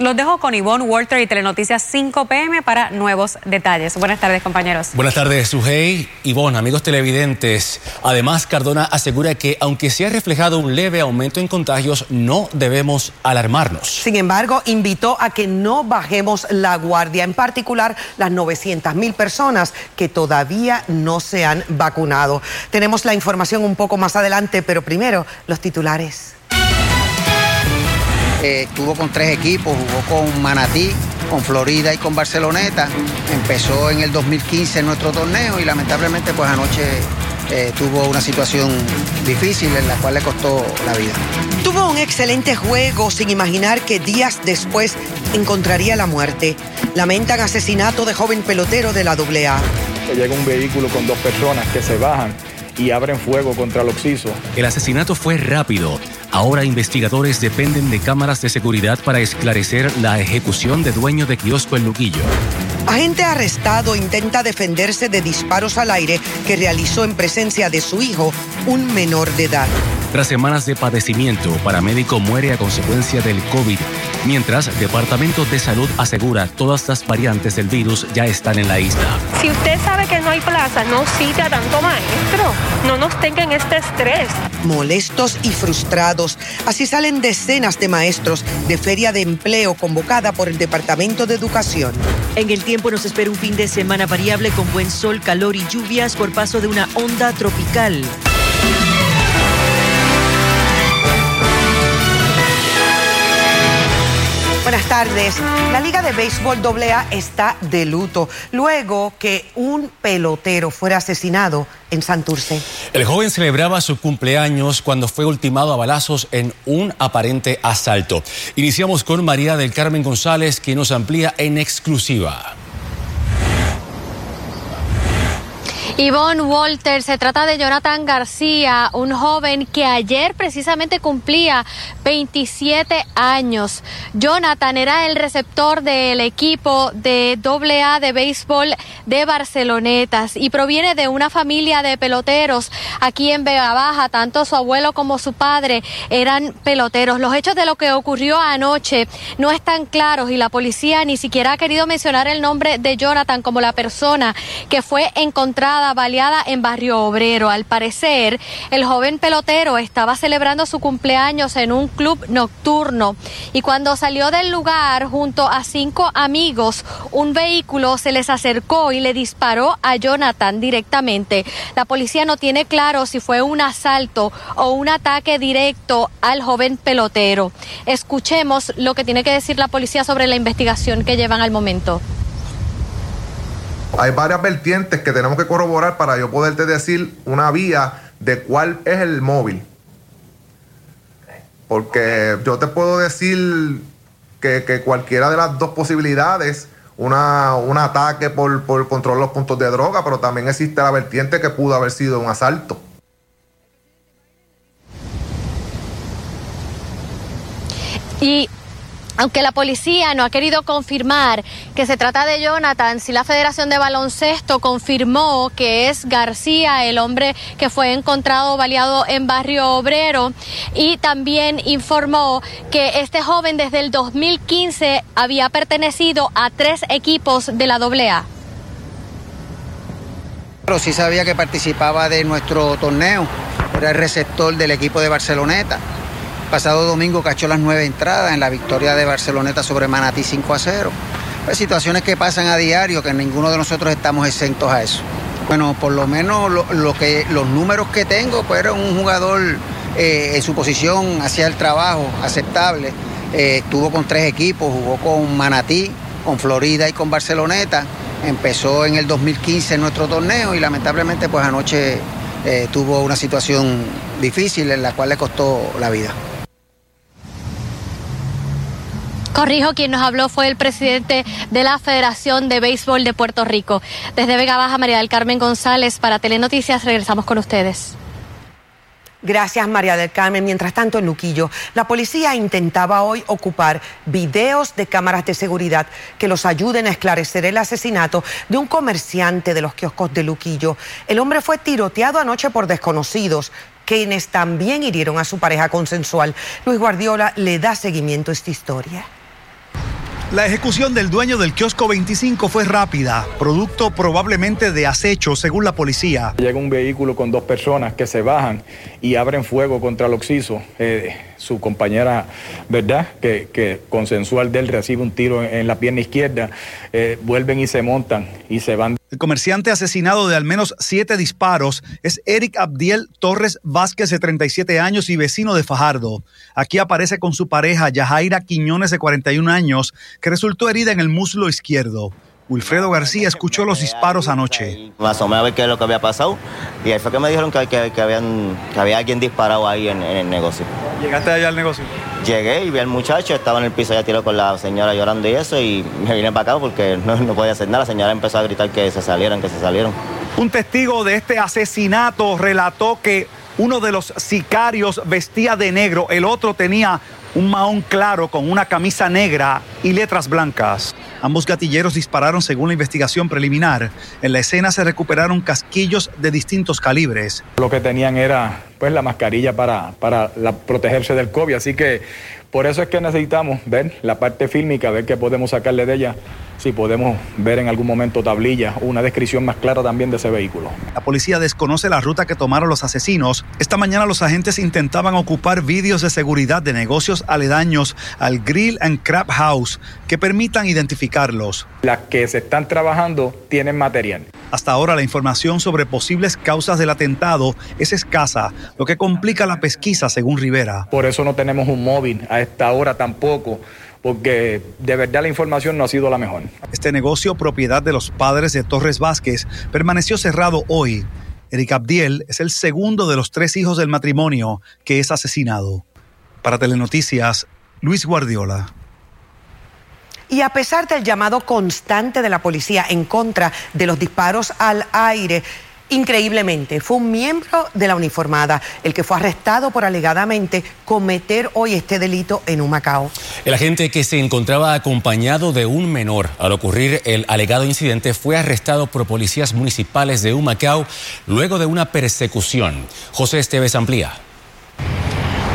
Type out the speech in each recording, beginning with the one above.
Los dejo con Ivonne Walter y Telenoticias 5 PM para nuevos detalles. Buenas tardes, compañeros. Buenas tardes, Sujei. Ivonne, amigos televidentes. Además, Cardona asegura que aunque se ha reflejado un leve aumento en contagios, no debemos alarmarnos. Sin embargo, invitó a que no bajemos la guardia, en particular las 900 mil personas que todavía no se han vacunado. Tenemos la información un poco más adelante, pero primero los titulares. Eh, estuvo con tres equipos, jugó con Manatí, con Florida y con Barceloneta. Empezó en el 2015 nuestro torneo y lamentablemente pues anoche eh, tuvo una situación difícil en la cual le costó la vida. Tuvo un excelente juego sin imaginar que días después encontraría la muerte. Lamentan asesinato de joven pelotero de la AA. Llega un vehículo con dos personas que se bajan y abren fuego contra el Oxiso. El asesinato fue rápido. Ahora investigadores dependen de cámaras de seguridad para esclarecer la ejecución de dueño de kiosco en Luquillo. Agente arrestado intenta defenderse de disparos al aire que realizó en presencia de su hijo, un menor de edad. Tras semanas de padecimiento, paramédico muere a consecuencia del COVID, mientras Departamento de Salud asegura todas las variantes del virus ya están en la isla. Si usted sabe que no hay plaza, no cita tanto maestro. No nos tengan este estrés. Molestos y frustrados, así salen decenas de maestros de feria de empleo convocada por el Departamento de Educación. En el tiempo nos espera un fin de semana variable con buen sol, calor y lluvias por paso de una onda tropical. Buenas tardes. La Liga de Béisbol AA está de luto luego que un pelotero fuera asesinado en Santurce. El joven celebraba su cumpleaños cuando fue ultimado a balazos en un aparente asalto. Iniciamos con María del Carmen González, quien nos amplía en exclusiva. Yvonne Walter, se trata de Jonathan García, un joven que ayer precisamente cumplía 27 años. Jonathan era el receptor del equipo de AA de béisbol de Barcelonetas y proviene de una familia de peloteros aquí en Vega Baja. Tanto su abuelo como su padre eran peloteros. Los hechos de lo que ocurrió anoche no están claros y la policía ni siquiera ha querido mencionar el nombre de Jonathan como la persona que fue encontrada baleada en Barrio Obrero. Al parecer, el joven pelotero estaba celebrando su cumpleaños en un club nocturno y cuando salió del lugar junto a cinco amigos, un vehículo se les acercó y le disparó a Jonathan directamente. La policía no tiene claro si fue un asalto o un ataque directo al joven pelotero. Escuchemos lo que tiene que decir la policía sobre la investigación que llevan al momento. Hay varias vertientes que tenemos que corroborar para yo poderte decir una vía de cuál es el móvil. Porque yo te puedo decir que, cualquiera de las dos posibilidades, una, un ataque por, por control de los puntos de droga, pero también existe la vertiente que pudo haber sido un asalto. Y aunque la policía no ha querido confirmar que se trata de Jonathan, si la Federación de Baloncesto confirmó que es García, el hombre que fue encontrado baleado en Barrio Obrero, y también informó que este joven desde el 2015 había pertenecido a tres equipos de la AA. Pero sí sabía que participaba de nuestro torneo, era el receptor del equipo de Barceloneta. Pasado domingo cachó las nueve entradas en la victoria de Barceloneta sobre Manatí 5 a 0. Pues situaciones que pasan a diario, que ninguno de nosotros estamos exentos a eso. Bueno, por lo menos lo, que, los números que tengo, pues era un jugador eh, en su posición, hacía el trabajo aceptable. Eh, estuvo con tres equipos, jugó con Manatí, con Florida y con Barceloneta. Empezó en el 2015 en nuestro torneo y lamentablemente pues anoche eh, tuvo una situación difícil en la cual le costó la vida. Corrijo, quien nos habló fue el presidente de la Federación de Béisbol de Puerto Rico. Desde Vega Baja, María del Carmen González, para Telenoticias, regresamos con ustedes. Gracias, María del Carmen. Mientras tanto, en Luquillo, la policía intentaba hoy ocupar videos de cámaras de seguridad que los ayuden a esclarecer el asesinato de un comerciante de los kioscos de Luquillo. El hombre fue tiroteado anoche por desconocidos quienes también hirieron a su pareja consensual. Luis Guardiola le da seguimiento a esta historia. La ejecución del dueño del kiosco 25 fue rápida, producto probablemente de acecho, según la policía. Llega un vehículo con dos personas que se bajan y abren fuego contra el occiso. Eh, su compañera, ¿verdad? Que, consensual de él recibe un tiro en, la pierna izquierda. Eh, vuelven y se montan y se van. El comerciante asesinado de al menos siete disparos es Eric Abdiel Torres Vázquez, de 37 años y vecino de Fajardo. Aquí aparece con su pareja Yajaira Quiñones, de 41 años, que resultó herida en el muslo izquierdo. Wilfredo García escuchó los disparos anoche. Me asomé a ver qué es lo que había pasado y ahí fue que me dijeron que, que, habían, que había alguien disparado ahí en, el negocio. ¿Llegaste allá al negocio? Llegué y vi al muchacho, estaba en el piso ya tiró con la señora llorando y eso y me vine para acá porque no, no podía hacer nada. La señora empezó a gritar que se salieran, que se salieron. Un testigo de este asesinato relató que uno de los sicarios vestía de negro, el otro tenía un mahón claro con una camisa negra y letras blancas. Ambos gatilleros dispararon según la investigación preliminar. En la escena se recuperaron casquillos de distintos calibres. Lo que tenían era pues la mascarilla para, para protegerse del COVID, así que por eso es que necesitamos ver la parte fílmica, ver qué podemos sacarle de ella, si podemos ver en algún momento tablilla, una descripción más clara también de ese vehículo. La policía desconoce la ruta que tomaron los asesinos. Esta mañana los agentes intentaban ocupar vídeos de seguridad de negocios aledaños al Grill and Crab House que permitan identificarlos. Las que se están trabajando tienen material. Hasta ahora la información sobre posibles causas del atentado es escasa, lo que complica la pesquisa según Rivera. Por eso no tenemos un móvil a esta hora tampoco porque de verdad la información no ha sido la mejor. Este negocio, propiedad de los padres de Torres Vázquez, permaneció cerrado hoy. Eric Abdiel es el segundo de los tres hijos del matrimonio que es asesinado. Para Telenoticias, Luis Guardiola. Y a pesar del llamado constante de la policía en contra de los disparos al aire, Increíblemente, fue un miembro de la uniformada el que fue arrestado por alegadamente cometer hoy este delito en Humacao. El agente que se encontraba acompañado de un menor al ocurrir el alegado incidente fue arrestado por policías municipales de Humacao luego de una persecución. José Esteves amplía.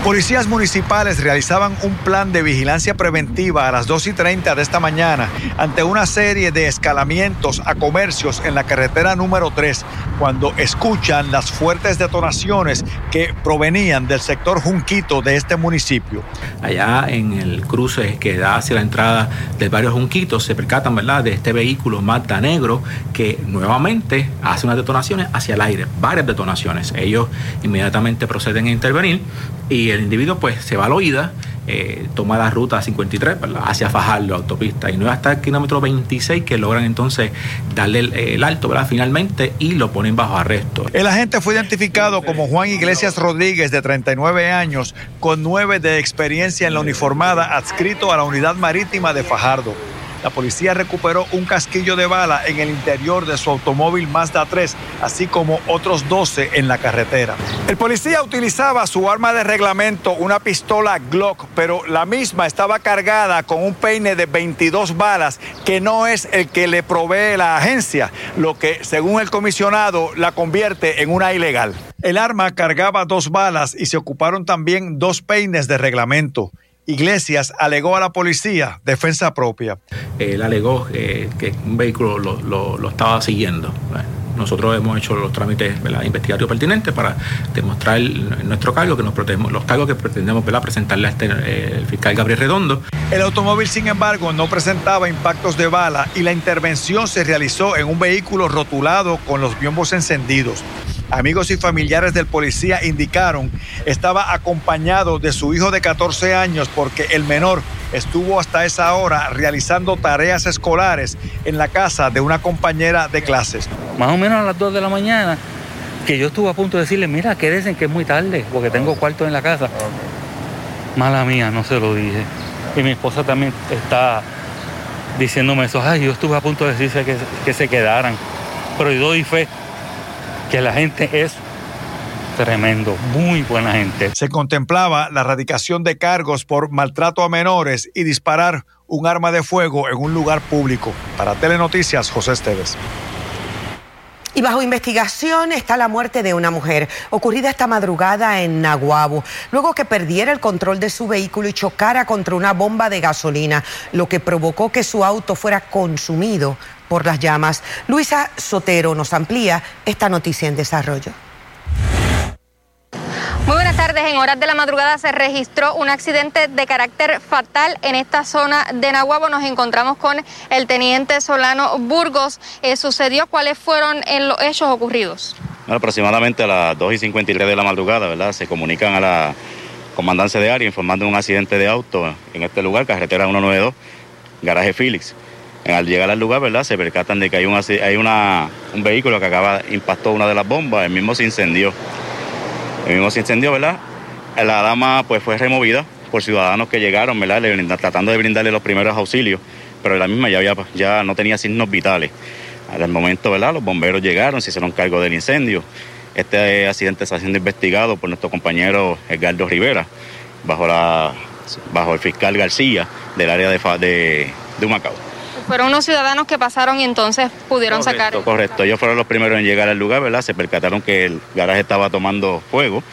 Policías municipales realizaban un plan de vigilancia preventiva a las 2 y 30 de esta mañana ante una serie de escalamientos a comercios en la carretera número 3 cuando escuchan las fuertes detonaciones que provenían del sector Junquito de este municipio. Allá en el cruce que da hacia la entrada del barrio Junquito se percatan ¿verdad? de este vehículo Mazda negro que nuevamente hace unas detonaciones hacia el aire, varias detonaciones. Ellos inmediatamente proceden a intervenir y el individuo pues se va a la oída, eh, toma la ruta 53 hacia Fajardo, autopista, y no es hasta el kilómetro 26 que logran entonces darle el, alto ¿verdad? finalmente y lo ponen bajo arresto. El agente fue identificado como Juan Iglesias Rodríguez, de 39 años, con nueve de experiencia en la uniformada, adscrito a la unidad marítima de Fajardo. La policía recuperó un casquillo de bala en el interior de su automóvil Mazda 3, así como otros 12 en la carretera. El policía utilizaba su arma de reglamento, una pistola Glock, pero la misma estaba cargada con un peine de 22 balas, que no es el que le provee la agencia, lo que, según el comisionado, la convierte en una ilegal. El arma cargaba dos balas y se ocuparon también dos peines de reglamento. Iglesias alegó a la policía defensa propia. Él alegó eh, que un vehículo lo, estaba siguiendo. Nosotros hemos hecho los trámites investigativos pertinentes para demostrar nuestro cargo, que nos protegemos, los cargos que pretendemos presentarle a este eh, fiscal Gabriel Redondo. El automóvil, sin embargo, no presentaba impactos de bala y la intervención se realizó en un vehículo rotulado con los biombos encendidos. Amigos y familiares del policía indicaron estaba acompañado de su hijo de 14 años porque el menor estuvo hasta esa hora realizando tareas escolares en la casa de una compañera de clases. Más o menos a las 2 de la mañana, que yo estuve a punto de decirle, mira, quédense que es muy tarde, porque tengo cuarto en la casa. Mala mía, no se lo dije. Y mi esposa también está diciéndome eso. Ay, yo estuve a punto de decirse que, que se quedaran. Pero yo doy fe que la gente es tremendo, muy buena gente. Se contemplaba la erradicación de cargos por maltrato a menores y disparar un arma de fuego en un lugar público. Para Telenoticias, José Esteves. Y bajo investigación está la muerte de una mujer ocurrida esta madrugada en Naguabo, luego que perdiera el control de su vehículo y chocara contra una bomba de gasolina, lo que provocó que su auto fuera consumido por las llamas. Luisa Sotero nos amplía esta noticia en desarrollo. Muy buenas tardes. En horas de la madrugada se registró un accidente de carácter fatal en esta zona de Nahuabo. Nos encontramos con el teniente Solano Burgos. Eh, ¿Sucedió? ¿Cuáles fueron los hechos ocurridos? aproximadamente a las 2 y 53 de la madrugada, ¿verdad? Se comunican a la comandancia de área informando de un accidente de auto en este lugar, carretera 192, garaje Félix. Al llegar al lugar, ¿verdad? Se percatan de que hay, un, hay una, un vehículo que acaba impactó una de las bombas, el mismo se incendió. El mismo se incendió, ¿verdad? La dama pues fue removida por ciudadanos que llegaron, ¿verdad? tratando de brindarle los primeros auxilios, pero la misma ya, había, ya no tenía signos vitales. Al momento, ¿verdad? Los bomberos llegaron, se hicieron cargo del incendio. Este accidente está siendo investigado por nuestro compañero Edgardo Rivera, bajo, la, bajo el fiscal García del área de, de, de Humacao. Fueron unos ciudadanos que pasaron y entonces pudieron sacar. Correcto, ellos fueron los primeros en llegar al lugar, ¿verdad? Se percataron que el garaje estaba tomando fuego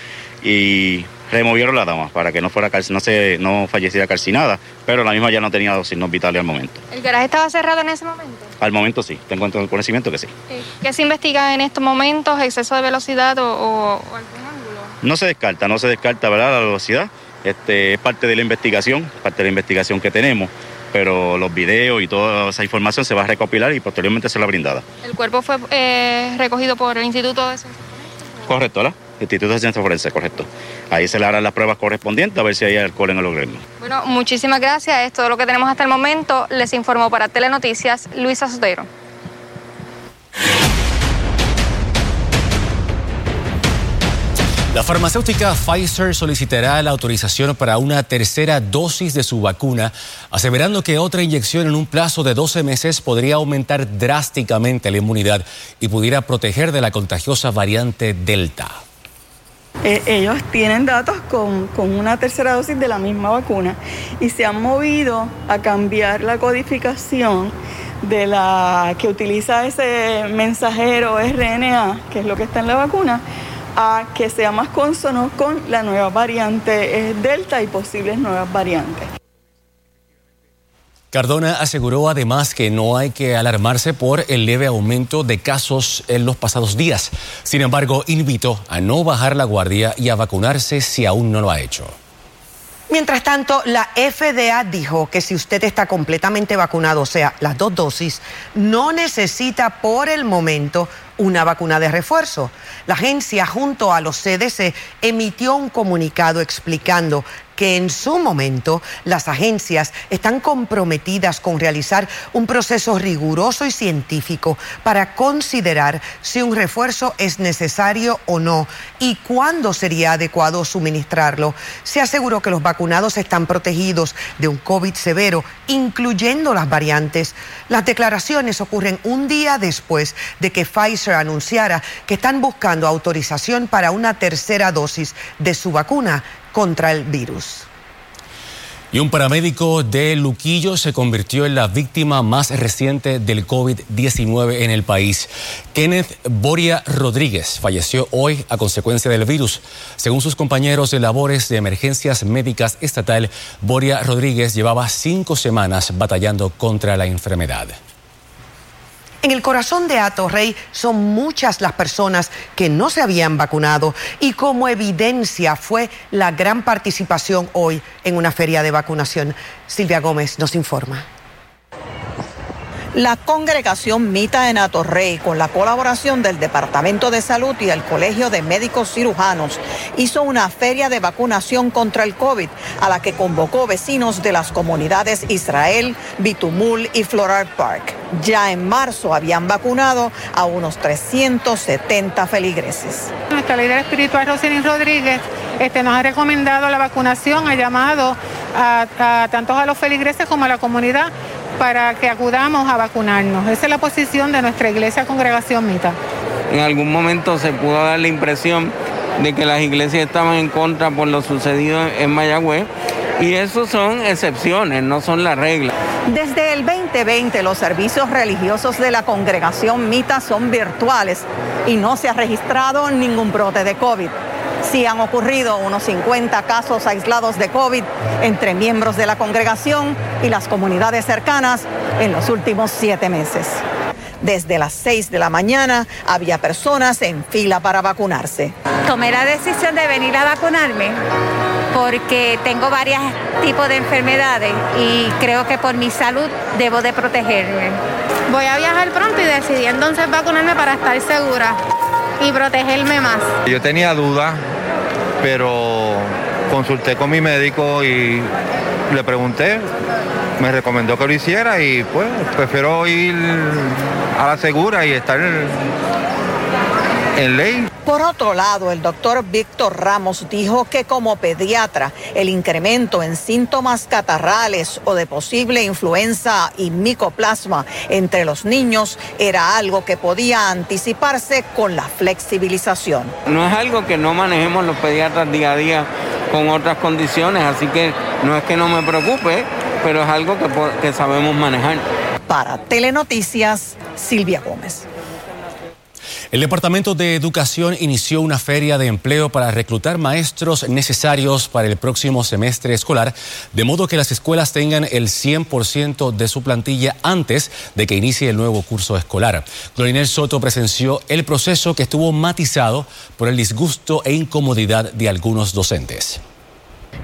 y removieron la dama para que no fuera no se no falleciera calcinada, pero la misma ya no tenía signos vitales al momento. ¿El garaje estaba cerrado en ese momento? Al momento sí, tengo el conocimiento que sí. ¿Qué se investiga en estos momentos? ¿Exceso de velocidad o, o algún ángulo? No se descarta, no se descarta, ¿verdad? La velocidad. Este, es parte de la investigación, parte de la investigación que tenemos pero los videos y toda esa información se va a recopilar y posteriormente será brindada. ¿El cuerpo fue eh, recogido por el Instituto de Ciencias Forenses? Correcto, ¿la? Instituto de Ciencias Forenses, correcto. Ahí se le harán las pruebas correspondientes a ver si hay alcohol en el organismo. Bueno, muchísimas gracias. Es todo lo que tenemos hasta el momento. Les informó para Telenoticias Luisa Sotero. La farmacéutica Pfizer solicitará la autorización para una tercera dosis de su vacuna, aseverando que otra inyección en un plazo de 12 meses podría aumentar drásticamente la inmunidad y pudiera proteger de la contagiosa variante Delta. Eh, ellos tienen datos con, con, una tercera dosis de la misma vacuna y se han movido a cambiar la codificación de la que utiliza ese mensajero RNA, que es lo que está en la vacuna, a que sea más consono con la nueva variante Delta y posibles nuevas variantes. Cardona aseguró además que no hay que alarmarse por el leve aumento de casos en los pasados días. Sin embargo, invitó a no bajar la guardia y a vacunarse si aún no lo ha hecho. Mientras tanto, la FDA dijo que si usted está completamente vacunado, o sea, las dos dosis, no necesita por el momento una vacuna de refuerzo. La agencia junto a los CDC emitió un comunicado explicando que en su momento las agencias están comprometidas con realizar un proceso riguroso y científico para considerar si un refuerzo es necesario o no y cuándo sería adecuado suministrarlo. Se aseguró que los vacunados están protegidos de un COVID severo, incluyendo las variantes. Las declaraciones ocurren un día después de que Pfizer anunciara que están buscando autorización para una tercera dosis de su vacuna contra el virus. Y un paramédico de Luquillo se convirtió en la víctima más reciente del COVID-19 en el país. Kenneth Boria Rodríguez falleció hoy a consecuencia del virus. Según sus compañeros de labores de emergencias médicas estatal, Boria Rodríguez llevaba cinco semanas batallando contra la enfermedad. En el corazón de Rey son muchas las personas que no se habían vacunado y como evidencia fue la gran participación hoy en una feria de vacunación. Silvia Gómez nos informa. La congregación Mita en Atorrey, con la colaboración del Departamento de Salud y el Colegio de Médicos Cirujanos, hizo una feria de vacunación contra el COVID a la que convocó vecinos de las comunidades Israel, Bitumul y Floral Park. Ya en marzo habían vacunado a unos 370 feligreses. Nuestra líder espiritual, Roselyn Rodríguez, este, nos ha recomendado la vacunación, ha llamado a, tanto a los feligreses como a la comunidad para que acudamos a vacunarnos. Esa es la posición de nuestra iglesia Congregación Mita. En algún momento se pudo dar la impresión de que las iglesias estaban en contra por lo sucedido en Mayagüez Y eso son excepciones, no son la regla. Desde el 2020 los servicios religiosos de la congregación Mita son virtuales y no se ha registrado ningún brote de COVID. Sí han ocurrido unos 50 casos aislados de COVID entre miembros de la congregación y las comunidades cercanas en los últimos siete meses. Desde las 6 de la mañana había personas en fila para vacunarse. Tomé la decisión de venir a vacunarme porque tengo varios tipos de enfermedades y creo que por mi salud debo de protegerme. Voy a viajar pronto y decidí entonces vacunarme para estar segura y protegerme más. Yo tenía dudas, pero consulté con mi médico y le pregunté, me recomendó que lo hiciera y pues prefiero ir a la segura y estar en ley. Por otro lado, el doctor Víctor Ramos dijo que como pediatra el incremento en síntomas catarrales o de posible influenza y micoplasma entre los niños era algo que podía anticiparse con la flexibilización. No es algo que no manejemos los pediatras día a día con otras condiciones, así que no es que no me preocupe, pero es algo que, que sabemos manejar. Para Telenoticias, Silvia Gómez. El Departamento de Educación inició una feria de empleo para reclutar maestros necesarios para el próximo semestre escolar, de modo que las escuelas tengan el 100% de su plantilla antes de que inicie el nuevo curso escolar. Glorinel Soto presenció el proceso que estuvo matizado por el disgusto e incomodidad de algunos docentes.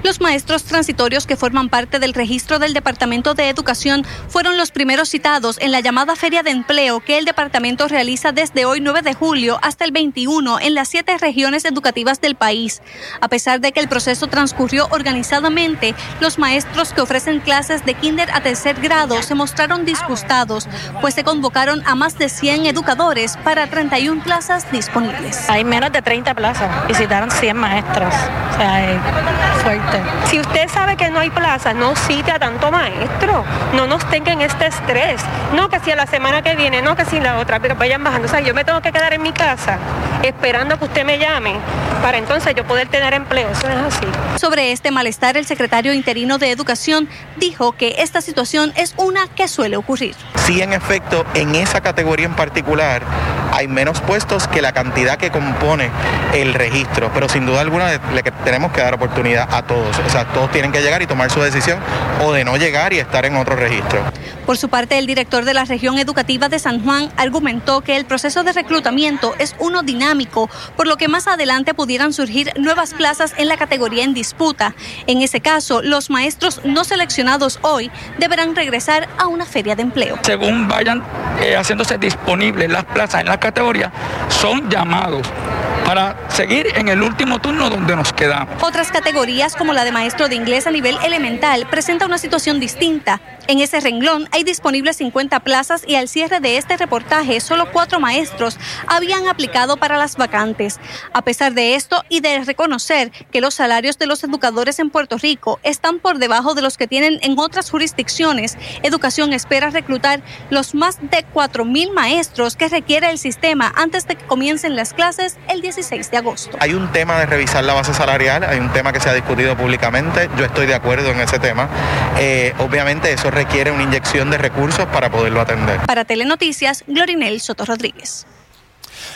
Los maestros transitorios que forman parte del registro del Departamento de Educación fueron los primeros citados en la llamada Feria de Empleo que el departamento realiza desde hoy 9 de julio hasta el 21 en las siete regiones educativas del país. A pesar de que el proceso transcurrió organizadamente, los maestros que ofrecen clases de kinder a tercer grado se mostraron disgustados, pues se convocaron a más de 100 educadores para 31 plazas disponibles. Hay menos de 30 plazas y citaron 100 maestras. O sea, fuerte. Si usted sabe que no hay plaza, no cite a tanto maestro. No nos tengan este estrés. No que si a la semana que viene, no que si la otra, pero vayan bajando. O sea, yo me tengo que quedar en mi casa esperando que usted me llame para entonces yo poder tener empleo. Eso es así. Sobre este malestar, el secretario interino de Educación dijo que esta situación es una que suele ocurrir. Sí, en efecto, en esa categoría en particular hay menos puestos que la cantidad que compone el registro, pero sin duda alguna le tenemos que dar oportunidad a todos. O sea, todos tienen que llegar y tomar su decisión o de no llegar y estar en otro registro. Por su parte, el director de la región educativa de San Juan argumentó que el proceso de reclutamiento es uno dinámico, por lo que más adelante pudieran surgir nuevas plazas en la categoría en disputa. En ese caso, los maestros no seleccionados hoy deberán regresar a una feria de empleo. Según vayan eh, haciéndose disponibles las plazas en la categoría, son llamados para seguir en el último turno donde nos quedamos. Otras categorías como la de maestro de inglés a nivel elemental presenta una situación distinta. En ese renglón hay disponibles 50 plazas y al cierre de este reportaje solo cuatro maestros habían aplicado para las vacantes. A pesar de esto y de reconocer que los salarios de los educadores en Puerto Rico están por debajo de los que tienen en otras jurisdicciones, Educación espera reclutar los más de 4.000 maestros que requiere el sistema antes de que comiencen las clases el 16 de agosto. Hay un tema de revisar la base salarial, hay un tema que se ha discutido públicamente, yo estoy de acuerdo en ese tema. Eh, obviamente eso requiere una inyección de recursos para poderlo atender. Para Telenoticias, Glorinel Soto Rodríguez.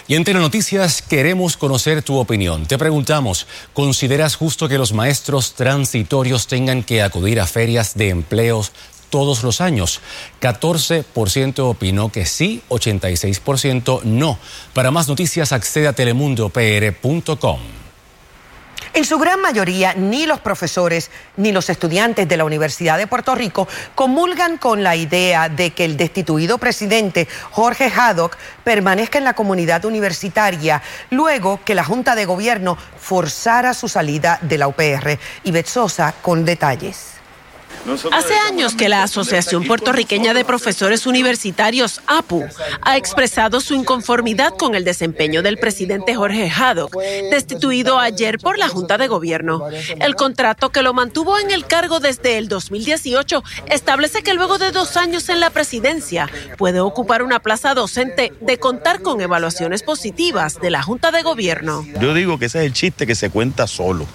Y en Telenoticias queremos conocer tu opinión. Te preguntamos, ¿consideras justo que los maestros transitorios tengan que acudir a ferias de empleos todos los años. 14% opinó que sí, 86% no. Para más noticias accede a telemundopr.com. En su gran mayoría, ni los profesores ni los estudiantes de la Universidad de Puerto Rico comulgan con la idea de que el destituido presidente Jorge Haddock permanezca en la comunidad universitaria luego que la Junta de Gobierno forzara su salida de la UPR. Y Sosa con detalles. Hace años que la Asociación Puertorriqueña de Profesores Universitarios, APU, ha expresado su inconformidad con el desempeño del presidente Jorge Haddock, destituido ayer por la Junta de Gobierno. El contrato que lo mantuvo en el cargo desde el 2018 establece que luego de dos años en la presidencia puede ocupar una plaza docente de contar con evaluaciones positivas de la Junta de Gobierno. Yo digo que ese es el chiste que se cuenta solo,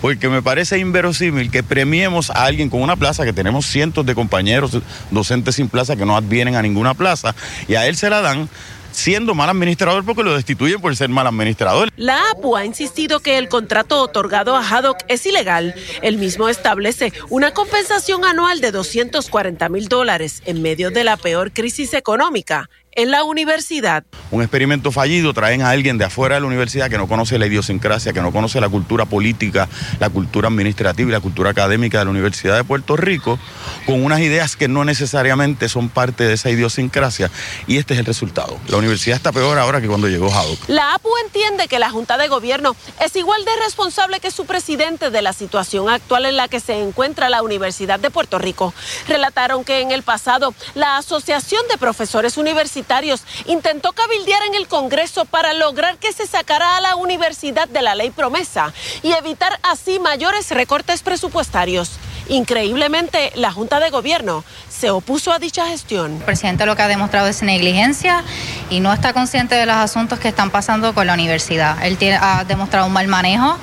porque me parece inverosímil que premiemos a alguien con una plaza que tenemos cientos de compañeros docentes sin plaza que no advienen a ninguna plaza y a él se la dan siendo mal administrador porque lo destituyen por ser mal administrador. La APU ha insistido que el contrato otorgado a Haddock es ilegal. El mismo establece una compensación anual de 240 mil dólares en medio de la peor crisis económica en la universidad. Un experimento fallido, traen a alguien de afuera de la universidad que no conoce la idiosincrasia, que no conoce la cultura política, la cultura administrativa y la cultura académica de la Universidad de Puerto Rico, con unas ideas que no necesariamente son parte de esa idiosincrasia. Y este es el resultado. La universidad está peor ahora que cuando llegó Haddock. La APU entiende que la Junta de Gobierno es igual de responsable que su presidente de la situación actual en la que se encuentra la Universidad de Puerto Rico. Relataron que en el pasado la Asociación de Profesores Universitarios intentó cabildear en el Congreso para lograr que se sacara a la universidad de la ley promesa y evitar así mayores recortes presupuestarios. Increíblemente, la Junta de Gobierno se opuso a dicha gestión. El presidente lo que ha demostrado es negligencia y no está consciente de los asuntos que están pasando con la universidad. Él ha demostrado un mal manejo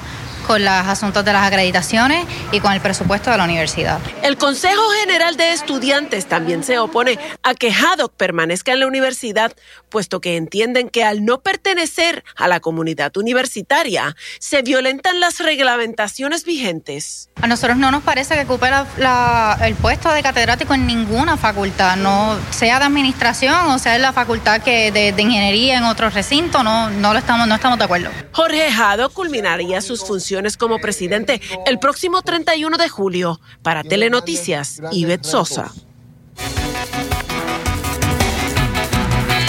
con los asuntos de las acreditaciones y con el presupuesto de la universidad. El Consejo General de Estudiantes también se opone a que Haddock permanezca en la universidad, puesto que entienden que al no pertenecer a la comunidad universitaria, se violentan las reglamentaciones vigentes. A nosotros no nos parece que ocupe el puesto de catedrático en ninguna facultad, no sea de administración o sea en la facultad que de, ingeniería en otro recinto, no, no, lo estamos, no estamos de acuerdo. Jorge Haddock culminaría sus funciones como presidente el próximo 31 de julio. Para Telenoticias, Ivette Sosa.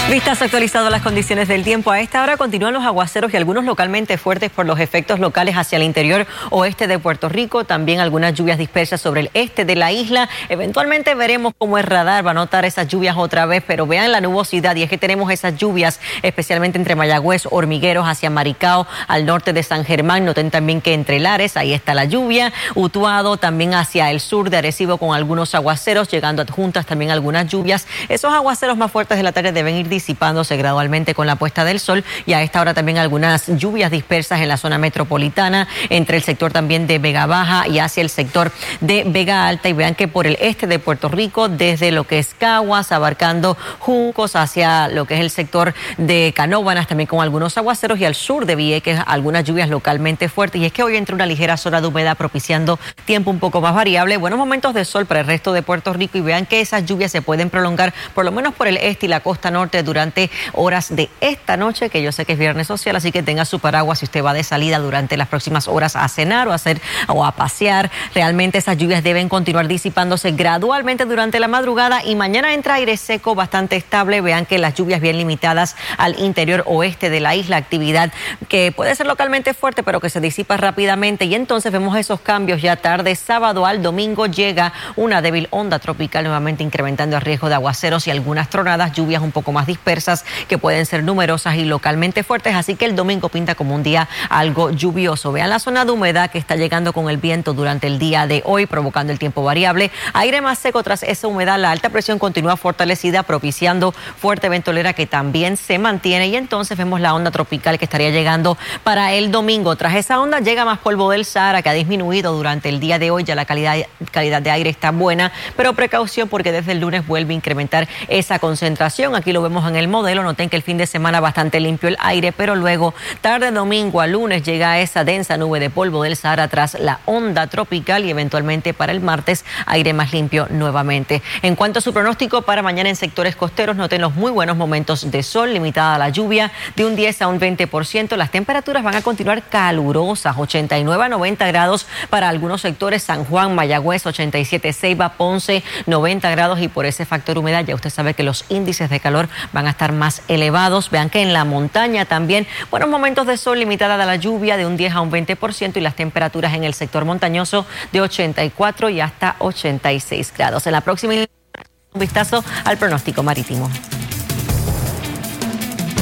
Vistas actualizado las condiciones del tiempo. A esta hora continúan los aguaceros y algunos localmente fuertes por los efectos locales hacia el interior oeste de Puerto Rico. También algunas lluvias dispersas sobre el este de la isla. Eventualmente veremos cómo el radar va a notar esas lluvias otra vez, pero vean la nubosidad y es que tenemos esas lluvias especialmente entre Mayagüez, Hormigueros, hacia Maricao, al norte de San Germán. Noten también que entre Lares, ahí está la lluvia. Utuado también hacia el sur de Arecibo con algunos aguaceros, llegando adjuntas también algunas lluvias. Esos aguaceros más fuertes de la tarde deben ir disipándose gradualmente con la puesta del sol y a esta hora también algunas lluvias dispersas en la zona metropolitana, entre el sector también de Vega Baja y hacia el sector de Vega Alta. Y vean que por el este de Puerto Rico, desde lo que es Caguas, abarcando Juncos hacia lo que es el sector de Canóbanas, también con algunos aguaceros y al sur de Vieques, algunas lluvias localmente fuertes. Y es que hoy entra una ligera zona de humedad propiciando tiempo un poco más variable, buenos momentos de sol para el resto de Puerto Rico y vean que esas lluvias se pueden prolongar por lo menos por el este y la costa norte durante horas de esta noche, que yo sé que es viernes social, así que tenga su paraguas si usted va de salida durante las próximas horas a cenar o a hacer o a pasear. Realmente esas lluvias deben continuar disipándose gradualmente durante la madrugada y mañana entra aire seco bastante estable. Vean que las lluvias bien limitadas al interior oeste de la isla, actividad que puede ser localmente fuerte, pero que se disipa rápidamente y entonces vemos esos cambios ya tarde, sábado al domingo llega una débil onda tropical nuevamente incrementando el riesgo de aguaceros y algunas tronadas, lluvias un poco más dispersas que pueden ser numerosas y localmente fuertes, así que el domingo pinta como un día algo lluvioso. Vean la zona de humedad que está llegando con el viento durante el día de hoy, provocando el tiempo variable. Aire más seco tras esa humedad, la alta presión continúa fortalecida, propiciando fuerte ventolera que también se mantiene y entonces vemos la onda tropical que estaría llegando para el domingo. Tras esa onda llega más polvo del Sahara que ha disminuido durante el día de hoy, ya la calidad, calidad de aire está buena, pero precaución porque desde el lunes vuelve a incrementar esa concentración. Aquí lo vemos en el modelo, noten que el fin de semana bastante limpio el aire, pero luego tarde domingo a lunes llega esa densa nube de polvo del Sahara tras la onda tropical y eventualmente para el martes aire más limpio nuevamente. En cuanto a su pronóstico para mañana en sectores costeros, noten los muy buenos momentos de sol, limitada la lluvia de un 10 a un 20%. Las temperaturas van a continuar calurosas, 89 a 90 grados para algunos sectores, San Juan, Mayagüez, 87, Ceiba, Ponce, 90 grados y por ese factor humedad ya usted sabe que los índices de calor van a estar más elevados. Vean que en la montaña también buenos momentos de sol limitada de la lluvia de un 10 a un 20% y las temperaturas en el sector montañoso de 84 y hasta 86 grados. En la próxima un vistazo al pronóstico marítimo.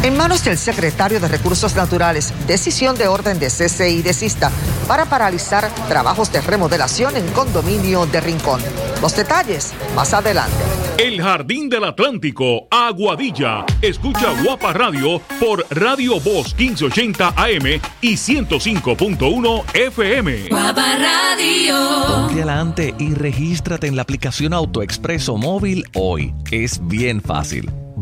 En manos del secretario de Recursos Naturales, decisión de orden de CCI de Sista para paralizar trabajos de remodelación en condominio de Rincón. Los detalles más adelante. El Jardín del Atlántico, Aguadilla. Escucha Guapa Radio por Radio Voz 1580 AM y 105.1 FM. Guapa Radio. Ponte adelante y regístrate en la aplicación AutoExpreso móvil hoy. Es bien fácil.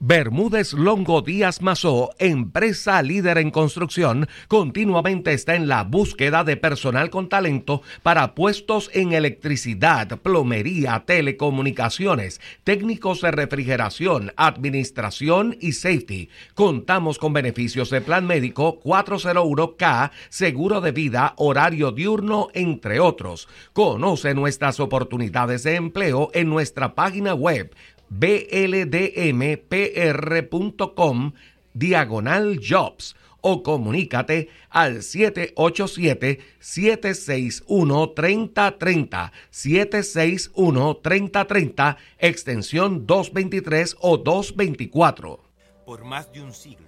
Bermúdez Longo Díaz Mazó, empresa líder en construcción, continuamente está en la búsqueda de personal con talento para puestos en electricidad, plomería, telecomunicaciones, técnicos de refrigeración, administración y safety. Contamos con beneficios de plan médico 401k, seguro de vida, horario diurno, entre otros. Conoce nuestras oportunidades de empleo en nuestra página web bldmpr.com diagonal jobs o comunícate al 787-761-3030, 761-3030, extensión 223 o 224. Por más de un siglo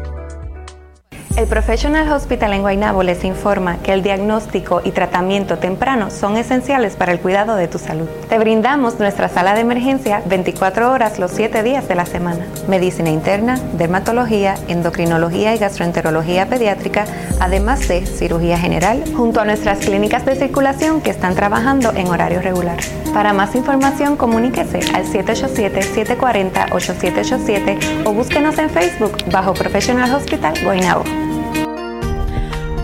El Professional Hospital en Guaynabo les informa que el diagnóstico y tratamiento temprano son esenciales para el cuidado de tu salud. Te brindamos nuestra sala de emergencia 24 horas los 7 días de la semana. Medicina interna, dermatología, endocrinología y gastroenterología pediátrica, además de cirugía general, junto a nuestras clínicas de circulación que están trabajando en horario regular. Para más información, comuníquese al 787-740-8787 o búsquenos en Facebook bajo Professional Hospital Guaynabo.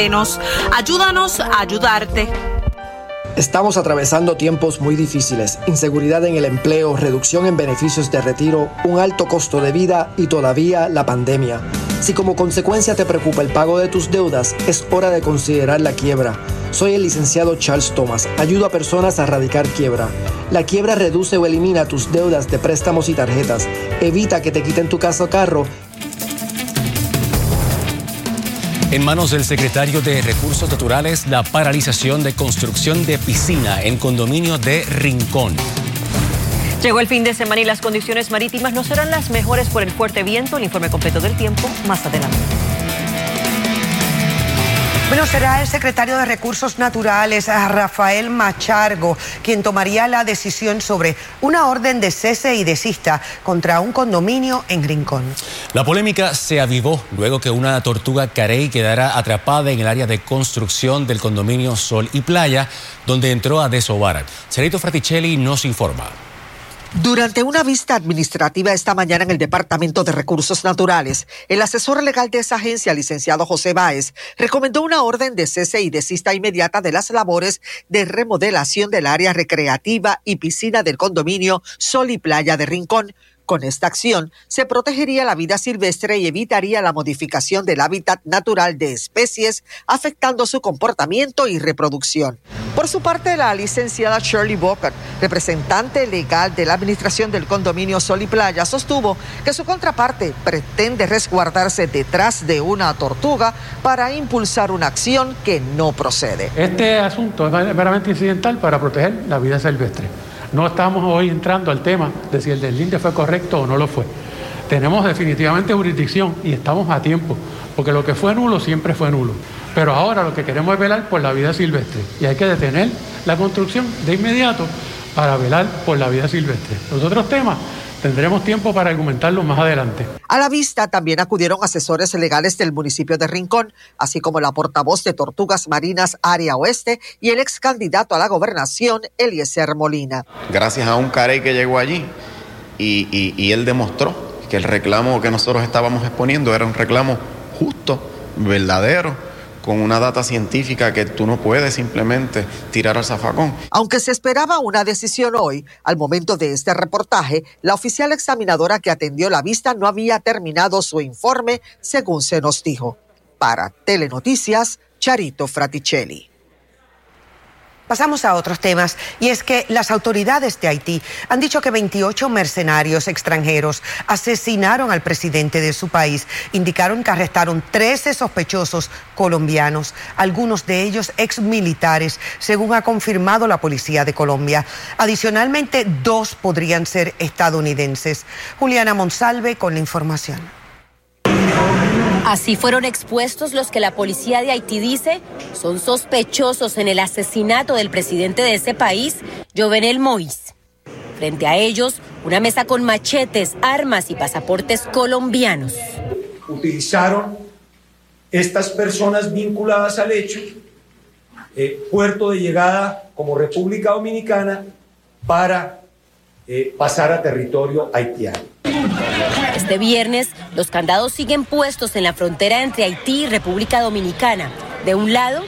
Ayúdanos a ayudarte. Estamos atravesando tiempos muy difíciles, inseguridad en el empleo, reducción en beneficios de retiro, un alto costo de vida y todavía la pandemia. Si como consecuencia te preocupa el pago de tus deudas, es hora de considerar la quiebra. Soy el licenciado Charles Thomas. Ayudo a personas a erradicar quiebra. La quiebra reduce o elimina tus deudas de préstamos y tarjetas. Evita que te quiten tu casa o carro en manos del secretario de Recursos Naturales, la paralización de construcción de piscina en condominio de Rincón. Llegó el fin de semana y las condiciones marítimas no serán las mejores por el fuerte viento. El informe completo del tiempo más adelante. Bueno, será el secretario de Recursos Naturales, Rafael Machargo, quien tomaría la decisión sobre una orden de cese y desista contra un condominio en Rincón. La polémica se avivó luego que una tortuga carey quedara atrapada en el área de construcción del condominio Sol y Playa, donde entró a desovar. Cerito Fraticelli nos informa. Durante una vista administrativa esta mañana en el Departamento de Recursos Naturales, el asesor legal de esa agencia, licenciado José Báez, recomendó una orden de cese y desista inmediata de las labores de remodelación del área recreativa y piscina del condominio Sol y Playa de Rincón, con esta acción se protegería la vida silvestre y evitaría la modificación del hábitat natural de especies, afectando su comportamiento y reproducción. Por su parte, la licenciada Shirley Booker, representante legal de la Administración del Condominio Sol y Playa, sostuvo que su contraparte pretende resguardarse detrás de una tortuga para impulsar una acción que no procede. Este asunto es meramente incidental para proteger la vida silvestre. No estamos hoy entrando al tema de si el deslinde fue correcto o no lo fue. Tenemos definitivamente jurisdicción y estamos a tiempo, porque lo que fue nulo siempre fue nulo. Pero ahora lo que queremos es velar por la vida silvestre y hay que detener la construcción de inmediato para velar por la vida silvestre. Los otros temas Tendremos tiempo para argumentarlo más adelante. A la vista también acudieron asesores legales del municipio de Rincón, así como la portavoz de Tortugas Marinas Área Oeste y el ex candidato a la gobernación, Eliezer Molina. Gracias a un carey que llegó allí y, y él demostró que el reclamo que nosotros estábamos exponiendo era un reclamo justo, verdadero con una data científica que tú no puedes simplemente tirar al zafacón. Aunque se esperaba una decisión hoy, al momento de este reportaje, la oficial examinadora que atendió la vista no había terminado su informe, según se nos dijo. Para Telenoticias, Charito Fraticelli. Pasamos a otros temas y es que las autoridades de Haití han dicho que 28 mercenarios extranjeros asesinaron al presidente de su país. Indicaron que arrestaron 13 sospechosos colombianos, algunos de ellos exmilitares, según ha confirmado la policía de Colombia. Adicionalmente, dos podrían ser estadounidenses. Juliana Monsalve con la información. Así fueron expuestos los que la policía de Haití dice son sospechosos en el asesinato del presidente de ese país, Jovenel Moïse. Frente a ellos, una mesa con machetes, armas y pasaportes colombianos. Utilizaron estas personas vinculadas al hecho, eh, puerto de llegada como República Dominicana, para eh, pasar a territorio haitiano. Este viernes, los candados siguen puestos en la frontera entre Haití y República Dominicana. De un lado,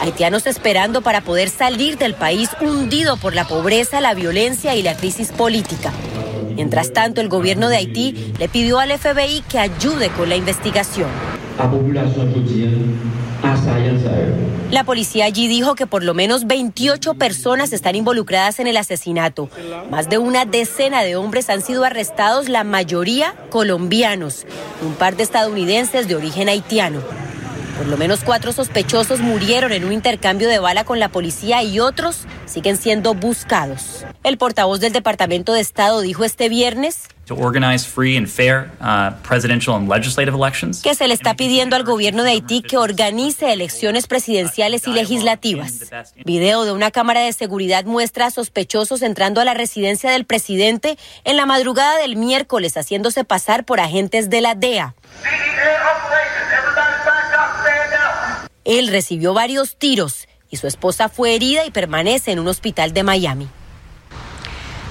haitianos esperando para poder salir del país hundido por la pobreza, la violencia y la crisis política. Mientras tanto, el gobierno de Haití le pidió al FBI que ayude con la investigación. La policía allí dijo que por lo menos 28 personas están involucradas en el asesinato. Más de una decena de hombres han sido arrestados, la mayoría colombianos, un par de estadounidenses de origen haitiano. Por lo menos cuatro sospechosos murieron en un intercambio de bala con la policía y otros siguen siendo buscados. El portavoz del Departamento de Estado dijo este viernes que se le está pidiendo al gobierno de Haití que organice elecciones presidenciales y legislativas. Video de una cámara de seguridad muestra a sospechosos entrando a la residencia del presidente en la madrugada del miércoles haciéndose pasar por agentes de la DEA. Él recibió varios tiros y su esposa fue herida y permanece en un hospital de Miami.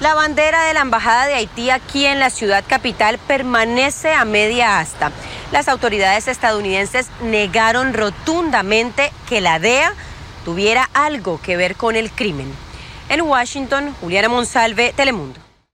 La bandera de la Embajada de Haití aquí en la ciudad capital permanece a media asta. Las autoridades estadounidenses negaron rotundamente que la DEA tuviera algo que ver con el crimen. En Washington, Juliana Monsalve, Telemundo.